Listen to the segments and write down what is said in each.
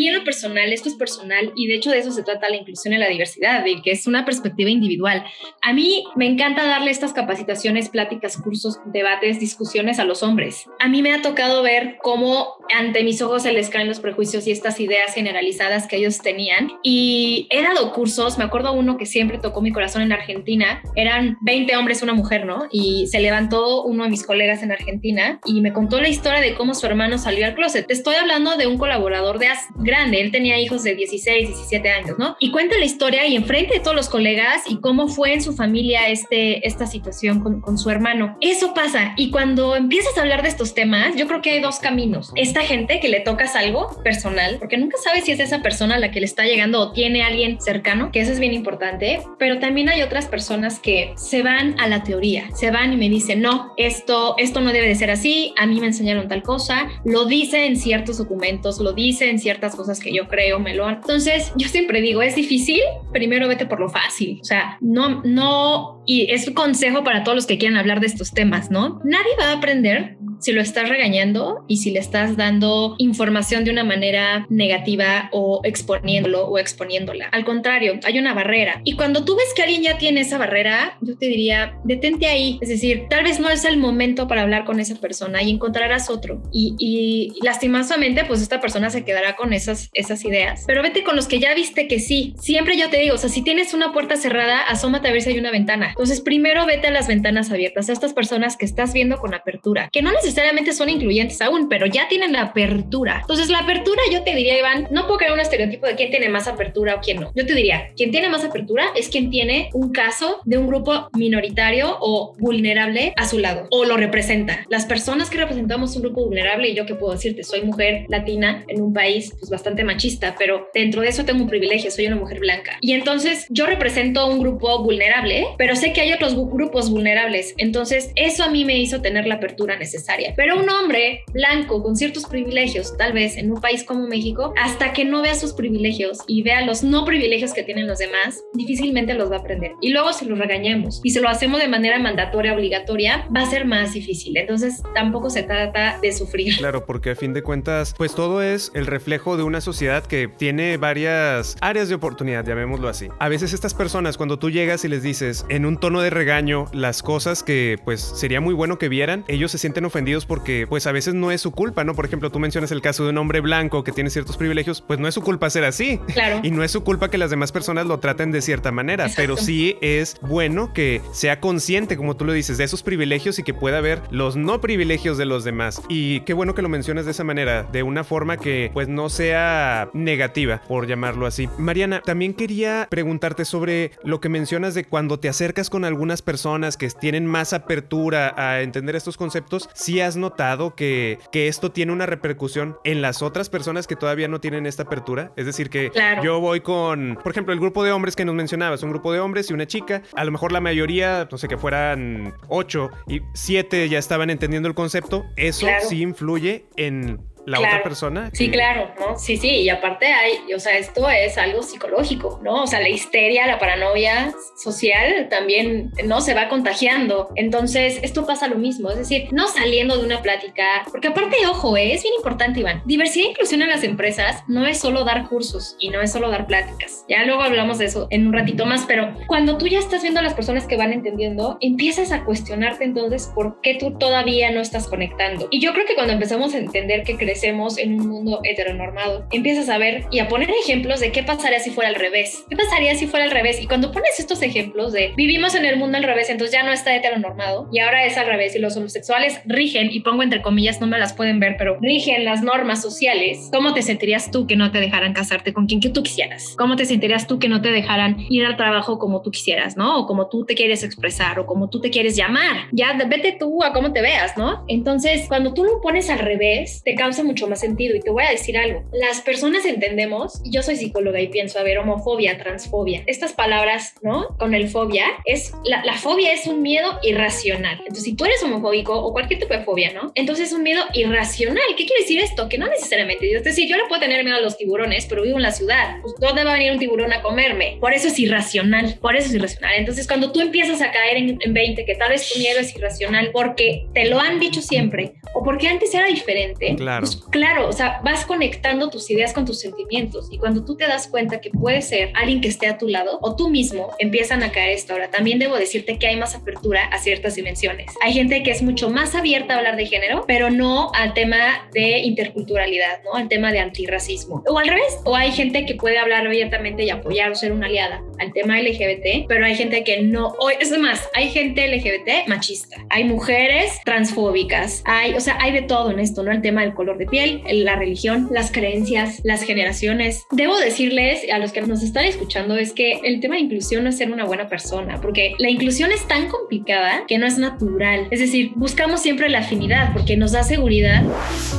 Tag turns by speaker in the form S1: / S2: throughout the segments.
S1: Mí en lo personal, esto es personal y de hecho de eso se trata la inclusión y la diversidad, de que es una perspectiva individual. A mí me encanta darle estas capacitaciones, pláticas, cursos, debates, discusiones a los hombres. A mí me ha tocado ver cómo ante mis ojos se les caen los prejuicios y estas ideas generalizadas que ellos tenían. Y he dado cursos, me acuerdo uno que siempre tocó mi corazón en Argentina, eran 20 hombres, una mujer, ¿no? Y se levantó uno de mis colegas en Argentina y me contó la historia de cómo su hermano salió al closet. Estoy hablando de un colaborador de grande, él tenía hijos de 16, 17 años, ¿no? Y cuenta la historia y enfrente de todos los colegas y cómo fue en su familia este, esta situación con, con su hermano. Eso pasa y cuando empiezas a hablar de estos temas, yo creo que hay dos caminos. Esta gente que le tocas algo personal, porque nunca sabes si es esa persona a la que le está llegando o tiene alguien cercano, que eso es bien importante, pero también hay otras personas que se van a la teoría, se van y me dicen, no, esto, esto no debe de ser así, a mí me enseñaron tal cosa, lo dice en ciertos documentos, lo dice en ciertas cosas que yo creo, me lo Entonces, yo siempre digo, es difícil, primero vete por lo fácil. O sea, no, no, y es un consejo para todos los que quieran hablar de estos temas, ¿no? Nadie va a aprender si lo estás regañando y si le estás dando información de una manera negativa o exponiéndolo o exponiéndola. Al contrario, hay una barrera. Y cuando tú ves que alguien ya tiene esa barrera, yo te diría, detente ahí. Es decir, tal vez no es el momento para hablar con esa persona y encontrarás otro. Y, y lastimosamente, pues esta persona se quedará con esas, esas ideas. Pero vete con los que ya viste que sí. Siempre yo te digo, o sea, si tienes una puerta cerrada, asómate a ver si hay una ventana. Entonces, primero vete a las ventanas abiertas, a estas personas que estás viendo con apertura, que no les necesariamente son incluyentes aún, pero ya tienen la apertura. Entonces, la apertura, yo te diría, Iván, no puedo crear un estereotipo de quién tiene más apertura o quién no. Yo te diría, quien tiene más apertura es quien tiene un caso de un grupo minoritario o vulnerable a su lado o lo representa. Las personas que representamos un grupo vulnerable, y yo que puedo decirte, soy mujer latina en un país pues, bastante machista, pero dentro de eso tengo un privilegio, soy una mujer blanca. Y entonces yo represento un grupo vulnerable, pero sé que hay otros grupos vulnerables. Entonces, eso a mí me hizo tener la apertura necesaria. Pero un hombre blanco con ciertos privilegios, tal vez en un país como México, hasta que no vea sus privilegios y vea los no privilegios que tienen los demás, difícilmente los va a aprender. Y luego si los regañamos y se lo hacemos de manera mandatoria, obligatoria, va a ser más difícil. Entonces tampoco se trata de sufrir.
S2: Claro, porque a fin de cuentas, pues todo es el reflejo de una sociedad que tiene varias áreas de oportunidad, llamémoslo así. A veces estas personas, cuando tú llegas y les dices en un tono de regaño las cosas que pues sería muy bueno que vieran, ellos se sienten ofendidos porque pues a veces no es su culpa, ¿no? Por ejemplo, tú mencionas el caso de un hombre blanco que tiene ciertos privilegios, pues no es su culpa ser así.
S1: Claro.
S2: Y no es su culpa que las demás personas lo traten de cierta manera, pero sí es bueno que sea consciente, como tú lo dices, de esos privilegios y que pueda ver los no privilegios de los demás. Y qué bueno que lo mencionas de esa manera, de una forma que pues no sea negativa, por llamarlo así. Mariana, también quería preguntarte sobre lo que mencionas de cuando te acercas con algunas personas que tienen más apertura a entender estos conceptos, si has notado que, que esto tiene una repercusión en las otras personas que todavía no tienen esta apertura? Es decir, que yo voy con, por ejemplo, el grupo de hombres que nos mencionabas, un grupo de hombres y una chica, a lo mejor la mayoría, no sé, que fueran ocho y siete ya estaban entendiendo el concepto, eso sí influye en la otra persona.
S1: Sí, claro, ¿no? Sí, sí, y aparte hay, o sea, esto es algo psicológico, ¿no? O sea, la histeria, la paranoia social también, ¿no? Se va contagiando. Entonces, esto pasa lo mismo, es decir, no saliendo de una plática, porque aparte, ojo, ¿eh? es bien importante, Iván, diversidad e inclusión en las empresas no es solo dar cursos y no es solo dar pláticas. Ya luego hablamos de eso en un ratito más, pero cuando tú ya estás viendo a las personas que van entendiendo, empiezas a cuestionarte entonces por qué tú todavía no estás conectando. Y yo creo que cuando empezamos a entender que crecemos en un mundo heteronormado. Empiezas a ver y a poner ejemplos de qué pasaría si fuera al revés. ¿Qué pasaría si fuera al revés? Y cuando pones estos ejemplos de vivimos en el mundo al revés, entonces ya no está heteronormado y ahora es al revés y los homosexuales rigen, y pongo entre comillas, no me las pueden ver, pero rigen las normas sociales, ¿cómo te sentirías tú que no te dejaran casarte con quien que tú quisieras? ¿Cómo te sentirías tú que no te dejaran ir al trabajo como tú quisieras, ¿no? O como tú te quieres expresar o como tú te quieres llamar. Ya vete tú a cómo te veas, ¿no? Entonces, cuando tú lo pones al revés, te causa mucho más sentido. Y te voy a decir algo. Las personas entendemos, yo soy psicóloga y pienso, a ver, homofobia, transfobia. Estas palabras, ¿no? Con el fobia, es, la, la fobia es un miedo irracional. Entonces, si tú eres homofóbico o cualquier tipo de fobia, ¿no? Entonces es un miedo irracional. ¿Qué quiere decir esto? Que no necesariamente, es decir, yo le puedo tener miedo a los tiburones, pero vivo en la ciudad. Pues, ¿Dónde va a venir un tiburón a comerme? Por eso es irracional, por eso es irracional. Entonces, cuando tú empiezas a caer en, en 20, que tal vez tu miedo es irracional porque te lo han dicho siempre o porque antes era diferente,
S2: Claro.
S1: Pues claro, o sea, vas conectando tus ideas con tus sentimientos y cuando tú te das cuenta que puede ser alguien que esté a tu lado o tú mismo empiezan a caer esto. Ahora, también debo decirte que hay más apertura a ciertas dimensiones. Hay gente que es mucho más abierta a hablar de género, pero no al tema de interculturalidad, ¿no? Al tema de antirracismo. O al revés, o hay gente que puede hablar abiertamente y apoyar o ser una aliada al tema LGBT, pero hay gente que no, o es más, hay gente LGBT machista, hay mujeres transfóbicas, hay, o sea, hay de todo en esto, ¿no? El tema del color de piel, la religión, las creencias, las generaciones. Debo decirles a los que nos están escuchando es que el tema de inclusión no es ser una buena persona, porque la inclusión es tan complicada que no es natural. Es decir, buscamos siempre la afinidad porque nos da seguridad.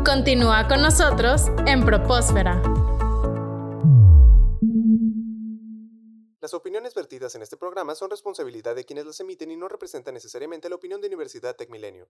S3: Continúa con nosotros en Propósfera.
S2: Las opiniones vertidas en este programa son responsabilidad de quienes las emiten y no representan necesariamente la opinión de Universidad Tecmilenio.